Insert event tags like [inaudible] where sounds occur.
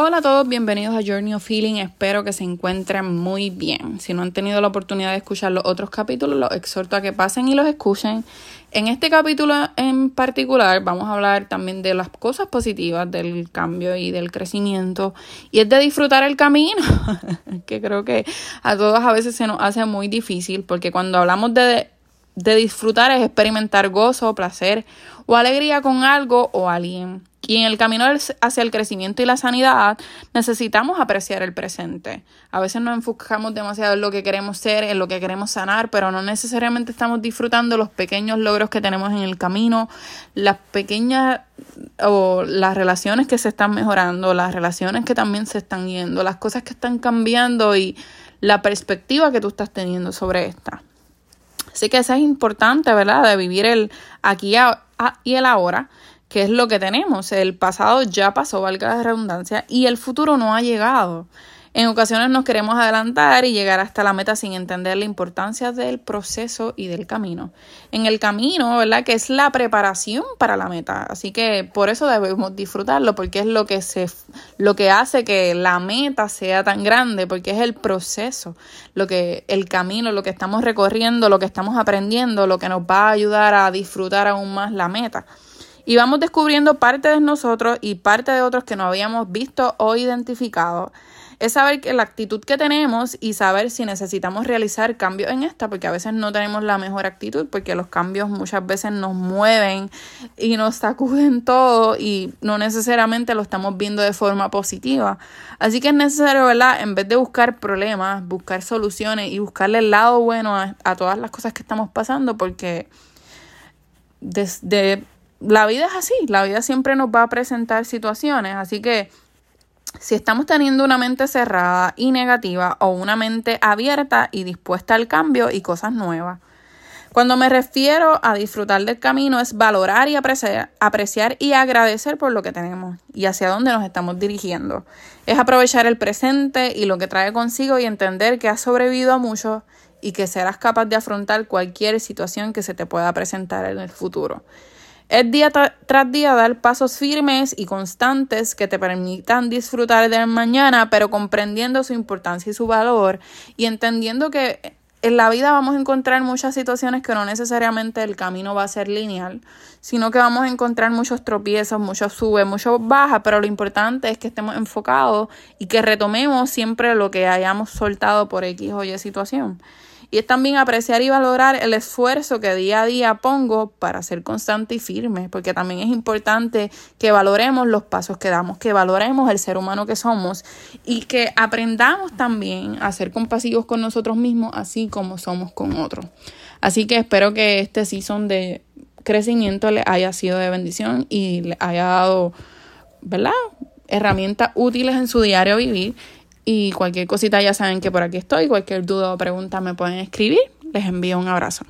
Hola a todos, bienvenidos a Journey of Feeling. Espero que se encuentren muy bien. Si no han tenido la oportunidad de escuchar los otros capítulos, los exhorto a que pasen y los escuchen. En este capítulo en particular vamos a hablar también de las cosas positivas del cambio y del crecimiento y es de disfrutar el camino, [laughs] que creo que a todos a veces se nos hace muy difícil porque cuando hablamos de, de disfrutar es experimentar gozo, placer o alegría con algo o alguien. Y en el camino hacia el crecimiento y la sanidad necesitamos apreciar el presente. A veces nos enfocamos demasiado en lo que queremos ser, en lo que queremos sanar, pero no necesariamente estamos disfrutando los pequeños logros que tenemos en el camino, las pequeñas o las relaciones que se están mejorando, las relaciones que también se están yendo, las cosas que están cambiando y la perspectiva que tú estás teniendo sobre esta. Así que eso es importante, ¿verdad? De vivir el aquí y el ahora que es lo que tenemos. El pasado ya pasó, valga la redundancia, y el futuro no ha llegado. En ocasiones nos queremos adelantar y llegar hasta la meta sin entender la importancia del proceso y del camino. En el camino, ¿verdad? Que es la preparación para la meta. Así que por eso debemos disfrutarlo, porque es lo que se lo que hace que la meta sea tan grande, porque es el proceso, lo que el camino, lo que estamos recorriendo, lo que estamos aprendiendo, lo que nos va a ayudar a disfrutar aún más la meta. Y vamos descubriendo parte de nosotros y parte de otros que no habíamos visto o identificado. Es saber que la actitud que tenemos y saber si necesitamos realizar cambios en esta, porque a veces no tenemos la mejor actitud, porque los cambios muchas veces nos mueven y nos sacuden todo y no necesariamente lo estamos viendo de forma positiva. Así que es necesario, ¿verdad? En vez de buscar problemas, buscar soluciones y buscarle el lado bueno a, a todas las cosas que estamos pasando, porque desde la vida es así, la vida siempre nos va a presentar situaciones, así que si estamos teniendo una mente cerrada y negativa o una mente abierta y dispuesta al cambio y cosas nuevas. Cuando me refiero a disfrutar del camino es valorar y apreciar, y agradecer por lo que tenemos y hacia dónde nos estamos dirigiendo. Es aprovechar el presente y lo que trae consigo y entender que has sobrevivido a mucho y que serás capaz de afrontar cualquier situación que se te pueda presentar en el futuro. Es día tras día dar pasos firmes y constantes que te permitan disfrutar del mañana, pero comprendiendo su importancia y su valor y entendiendo que en la vida vamos a encontrar muchas situaciones que no necesariamente el camino va a ser lineal, sino que vamos a encontrar muchos tropiezos, muchos subes, muchos bajas, pero lo importante es que estemos enfocados y que retomemos siempre lo que hayamos soltado por X o Y situación. Y es también apreciar y valorar el esfuerzo que día a día pongo para ser constante y firme, porque también es importante que valoremos los pasos que damos, que valoremos el ser humano que somos y que aprendamos también a ser compasivos con nosotros mismos, así como somos con otros. Así que espero que este season de crecimiento le haya sido de bendición y le haya dado, ¿verdad? Herramientas útiles en su diario vivir y cualquier cosita ya saben que por aquí estoy. Cualquier duda o pregunta me pueden escribir. Les envío un abrazo.